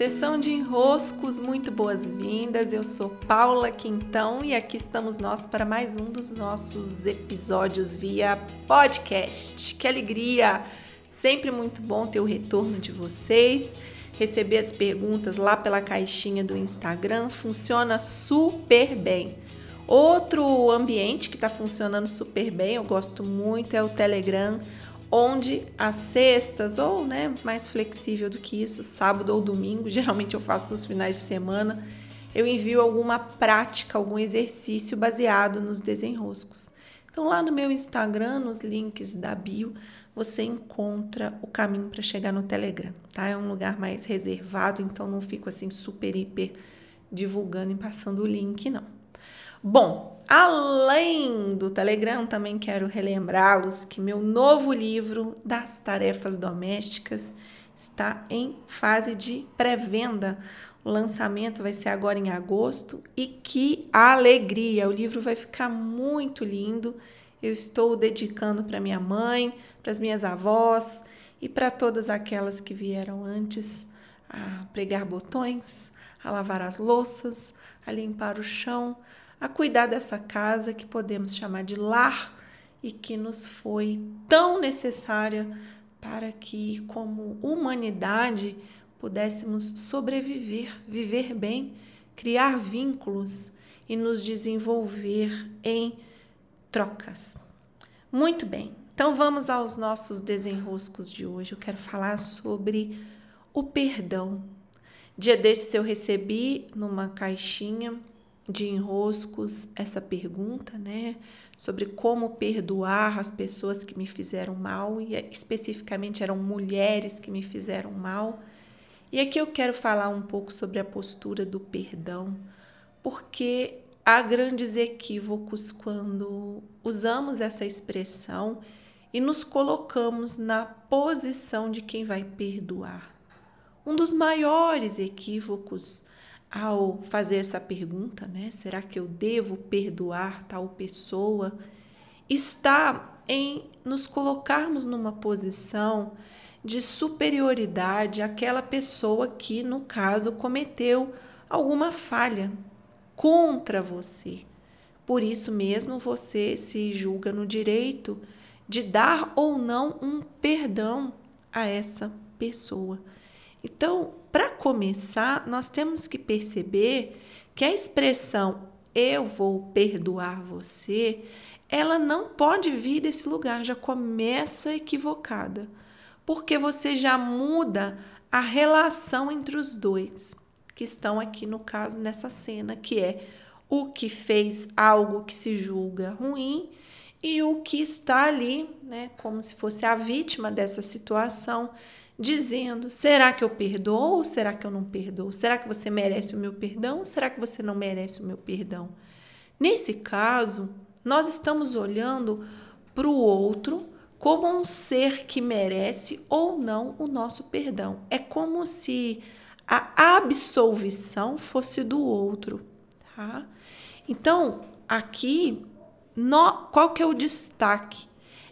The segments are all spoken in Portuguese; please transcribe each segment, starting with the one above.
Sessão de enroscos, muito boas-vindas. Eu sou Paula Quintão e aqui estamos nós para mais um dos nossos episódios via podcast. Que alegria! Sempre muito bom ter o retorno de vocês. Receber as perguntas lá pela caixinha do Instagram funciona super bem. Outro ambiente que está funcionando super bem, eu gosto muito, é o Telegram onde as sextas, ou né, mais flexível do que isso, sábado ou domingo, geralmente eu faço nos finais de semana, eu envio alguma prática, algum exercício baseado nos desenroscos. Então, lá no meu Instagram, nos links da bio, você encontra o caminho para chegar no Telegram, tá? É um lugar mais reservado, então não fico assim super, hiper divulgando e passando o link, não. Bom, além do Telegram, também quero relembrá-los que meu novo livro das tarefas domésticas está em fase de pré-venda. O lançamento vai ser agora em agosto e que alegria! O livro vai ficar muito lindo. Eu estou dedicando para minha mãe, para as minhas avós e para todas aquelas que vieram antes a pregar botões, a lavar as louças, a limpar o chão, a cuidar dessa casa que podemos chamar de lar e que nos foi tão necessária para que, como humanidade, pudéssemos sobreviver, viver bem, criar vínculos e nos desenvolver em trocas. Muito bem, então vamos aos nossos desenroscos de hoje. Eu quero falar sobre o perdão. Dia desses eu recebi numa caixinha de enroscos essa pergunta, né? Sobre como perdoar as pessoas que me fizeram mal, e especificamente eram mulheres que me fizeram mal. E aqui eu quero falar um pouco sobre a postura do perdão, porque há grandes equívocos quando usamos essa expressão e nos colocamos na posição de quem vai perdoar. Um dos maiores equívocos ao fazer essa pergunta, né? Será que eu devo perdoar tal pessoa? Está em nos colocarmos numa posição de superioridade àquela pessoa que, no caso, cometeu alguma falha contra você. Por isso mesmo você se julga no direito de dar ou não um perdão a essa pessoa. Então, para começar, nós temos que perceber que a expressão eu vou perdoar você, ela não pode vir desse lugar, já começa equivocada, porque você já muda a relação entre os dois, que estão aqui no caso nessa cena, que é o que fez algo que se julga ruim e o que está ali, né, como se fosse a vítima dessa situação dizendo: será que eu perdoo ou será que eu não perdoo? Será que você merece o meu perdão ou será que você não merece o meu perdão? Nesse caso, nós estamos olhando para o outro como um ser que merece ou não o nosso perdão. É como se a absolvição fosse do outro, tá? Então, aqui, no, qual que é o destaque?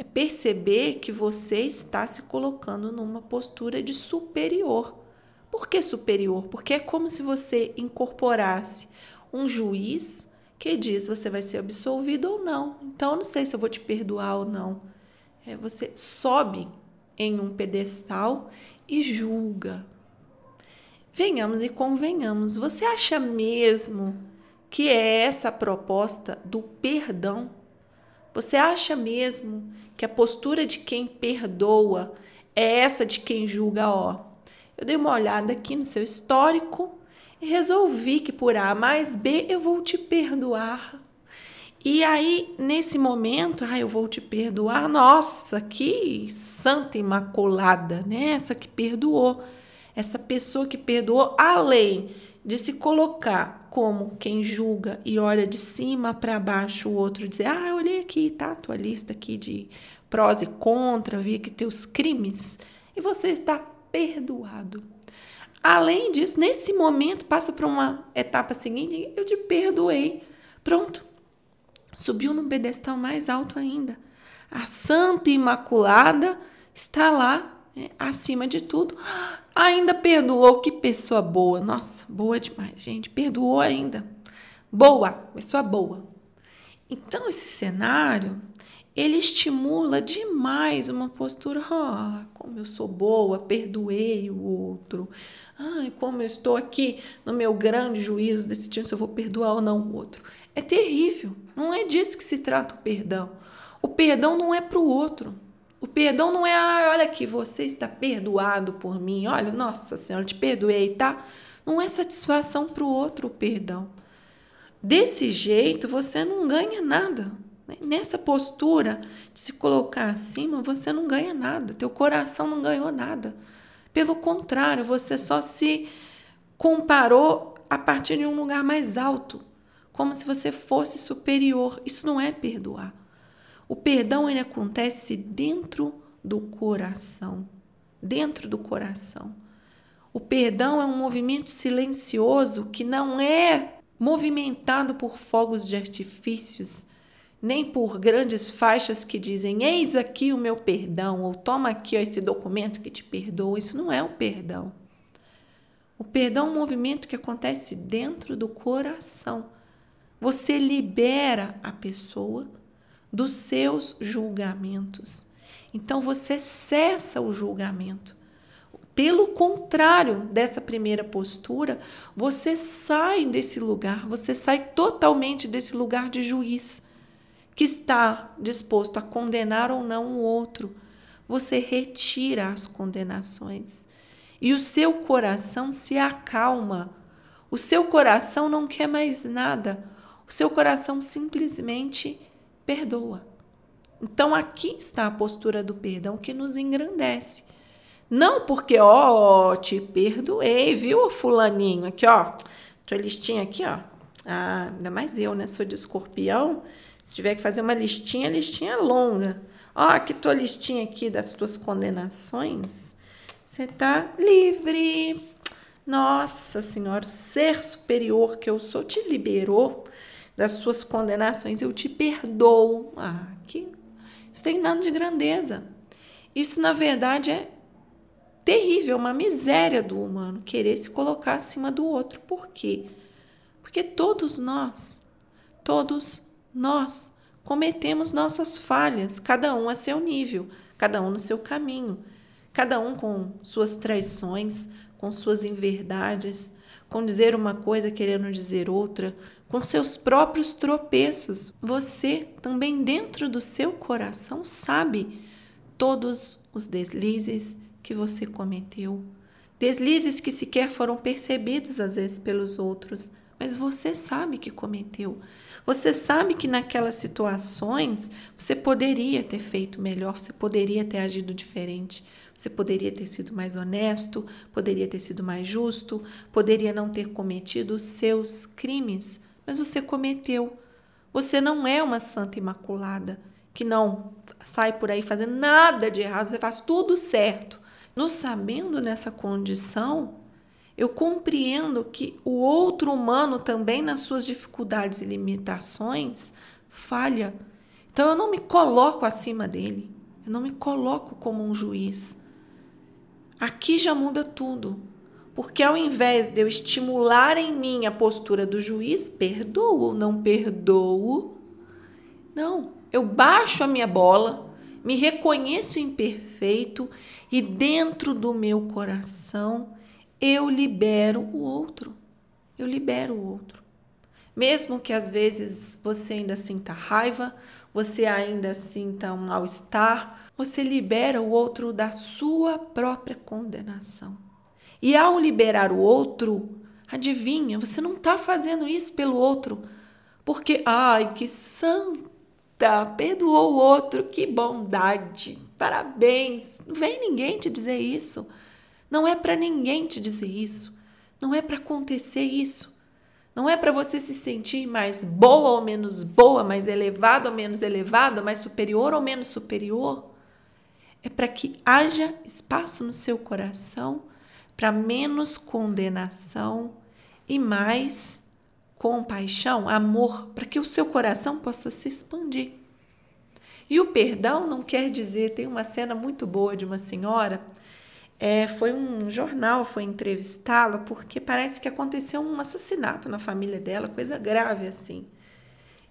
É perceber que você está se colocando numa postura de superior. Por que superior? Porque é como se você incorporasse um juiz que diz você vai ser absolvido ou não. Então, eu não sei se eu vou te perdoar ou não. É, você sobe em um pedestal e julga. Venhamos e convenhamos. Você acha mesmo que é essa a proposta do perdão? Você acha mesmo que a postura de quem perdoa é essa de quem julga, ó. Eu dei uma olhada aqui no seu histórico e resolvi que por A mais B eu vou te perdoar. E aí, nesse momento, ah, eu vou te perdoar. Nossa, que santa imaculada, né? Essa que perdoou. Essa pessoa que perdoou, além de se colocar como quem julga e olha de cima para baixo o outro dizer: "Ah, eu olhei aqui, tá, tua lista aqui de prós e contra, vi aqui teus crimes e você está perdoado". Além disso, nesse momento passa para uma etapa seguinte, eu te perdoei. Pronto. Subiu num pedestal mais alto ainda. A Santa Imaculada está lá né? acima de tudo. Ainda perdoou, que pessoa boa. Nossa, boa demais, gente. Perdoou ainda. Boa, pessoa boa. Então, esse cenário, ele estimula demais uma postura, ah, como eu sou boa, perdoei o outro. Ai, como eu estou aqui no meu grande juízo decidindo se eu vou perdoar ou não o outro. É terrível. Não é disso que se trata o perdão. O perdão não é para o outro. O perdão não é, ah, olha aqui, você está perdoado por mim. Olha, nossa senhora, te perdoei, tá? Não é satisfação para o outro o perdão. Desse jeito, você não ganha nada. Nessa postura de se colocar acima, você não ganha nada. Teu coração não ganhou nada. Pelo contrário, você só se comparou a partir de um lugar mais alto, como se você fosse superior. Isso não é perdoar. O perdão ele acontece dentro do coração, dentro do coração. O perdão é um movimento silencioso que não é movimentado por fogos de artifícios, nem por grandes faixas que dizem: Eis aqui o meu perdão, ou toma aqui ó, esse documento que te perdoa. Isso não é o perdão. O perdão é um movimento que acontece dentro do coração. Você libera a pessoa dos seus julgamentos. Então você cessa o julgamento. Pelo contrário dessa primeira postura, você sai desse lugar, você sai totalmente desse lugar de juiz que está disposto a condenar ou não o outro. Você retira as condenações e o seu coração se acalma. O seu coração não quer mais nada. O seu coração simplesmente perdoa. Então aqui está a postura do perdão que nos engrandece. Não porque, ó, te perdoei, viu, fulaninho? Aqui, ó, tua listinha aqui, ó. Ah, ainda mais eu, né? Sou de escorpião. Se tiver que fazer uma listinha, listinha longa. Ó, aqui tua listinha aqui das tuas condenações. Você tá livre. Nossa Senhora, o ser superior que eu sou te liberou das suas condenações, eu te perdoo. Ah, que isso tem nada de grandeza. Isso, na verdade, é terrível, uma miséria do humano querer se colocar acima do outro. Por quê? Porque todos nós, todos nós cometemos nossas falhas, cada um a seu nível, cada um no seu caminho, cada um com suas traições, com suas inverdades, com dizer uma coisa querendo dizer outra, com seus próprios tropeços. Você também, dentro do seu coração, sabe todos os deslizes que você cometeu. Deslizes que sequer foram percebidos às vezes pelos outros, mas você sabe que cometeu. Você sabe que naquelas situações você poderia ter feito melhor, você poderia ter agido diferente. Você poderia ter sido mais honesto, poderia ter sido mais justo, poderia não ter cometido os seus crimes, mas você cometeu. Você não é uma santa imaculada que não sai por aí fazendo nada de errado, você faz tudo certo. Nos sabendo nessa condição, eu compreendo que o outro humano também nas suas dificuldades e limitações falha. Então eu não me coloco acima dele. Eu não me coloco como um juiz. Aqui já muda tudo. Porque ao invés de eu estimular em mim a postura do juiz, perdoo ou não perdoo, não, eu baixo a minha bola, me reconheço imperfeito e dentro do meu coração eu libero o outro. Eu libero o outro. Mesmo que às vezes você ainda sinta raiva, você ainda sinta um mal-estar, você libera o outro da sua própria condenação. E ao liberar o outro, adivinha, você não está fazendo isso pelo outro, porque, ai, que santa, perdoou o outro, que bondade, parabéns. Não vem ninguém te dizer isso. Não é para ninguém te dizer isso. Não é para acontecer isso. Não é para você se sentir mais boa ou menos boa, mais elevada ou menos elevada, mais superior ou menos superior. É para que haja espaço no seu coração para menos condenação e mais compaixão, amor, para que o seu coração possa se expandir. E o perdão não quer dizer, tem uma cena muito boa de uma senhora, é, foi um jornal, foi entrevistá-la, porque parece que aconteceu um assassinato na família dela, coisa grave assim.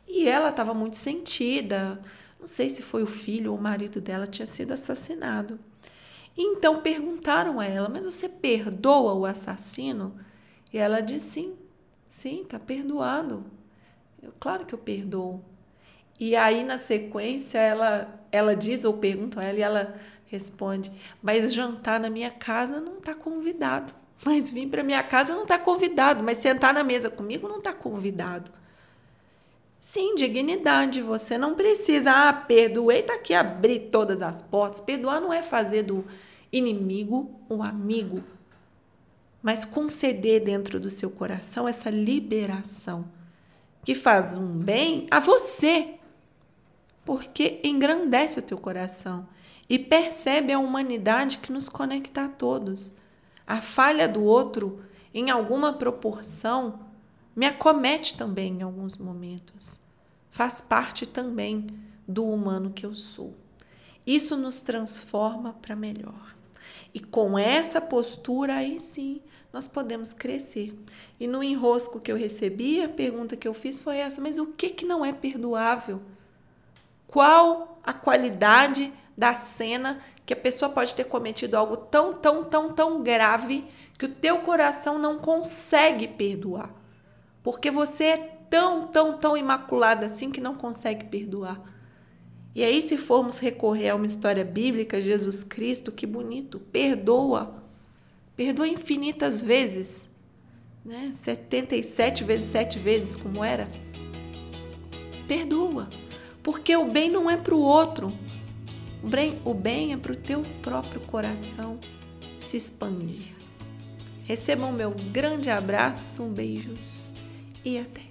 E ela estava muito sentida, não sei se foi o filho ou o marido dela tinha sido assassinado. Então perguntaram a ela, mas você perdoa o assassino? E ela disse sim, sim, tá perdoando. Eu, claro que eu perdoo. E aí, na sequência, ela, ela diz ou pergunta a ela e ela responde: Mas jantar na minha casa não está convidado. Mas vir para minha casa não está convidado. Mas sentar na mesa comigo não está convidado. Sim, dignidade. Você não precisa, ah, perdoei, tá aqui abrir todas as portas. Perdoar não é fazer do inimigo um amigo, mas conceder dentro do seu coração essa liberação que faz um bem a você porque engrandece o teu coração e percebe a humanidade que nos conecta a todos. A falha do outro, em alguma proporção, me acomete também em alguns momentos. Faz parte também do humano que eu sou. Isso nos transforma para melhor. E com essa postura, aí sim, nós podemos crescer. E no enrosco que eu recebi, a pergunta que eu fiz foi essa: mas o que, que não é perdoável? Qual a qualidade da cena que a pessoa pode ter cometido algo tão, tão, tão, tão grave que o teu coração não consegue perdoar? Porque você é tão, tão, tão imaculada assim que não consegue perdoar. E aí, se formos recorrer a uma história bíblica, Jesus Cristo, que bonito, perdoa. Perdoa infinitas vezes. Né? 77 vezes 7 vezes, como era. Perdoa. Porque o bem não é para o outro. O bem, o bem é para o teu próprio coração se expandir. Recebam meu grande abraço, beijos e até.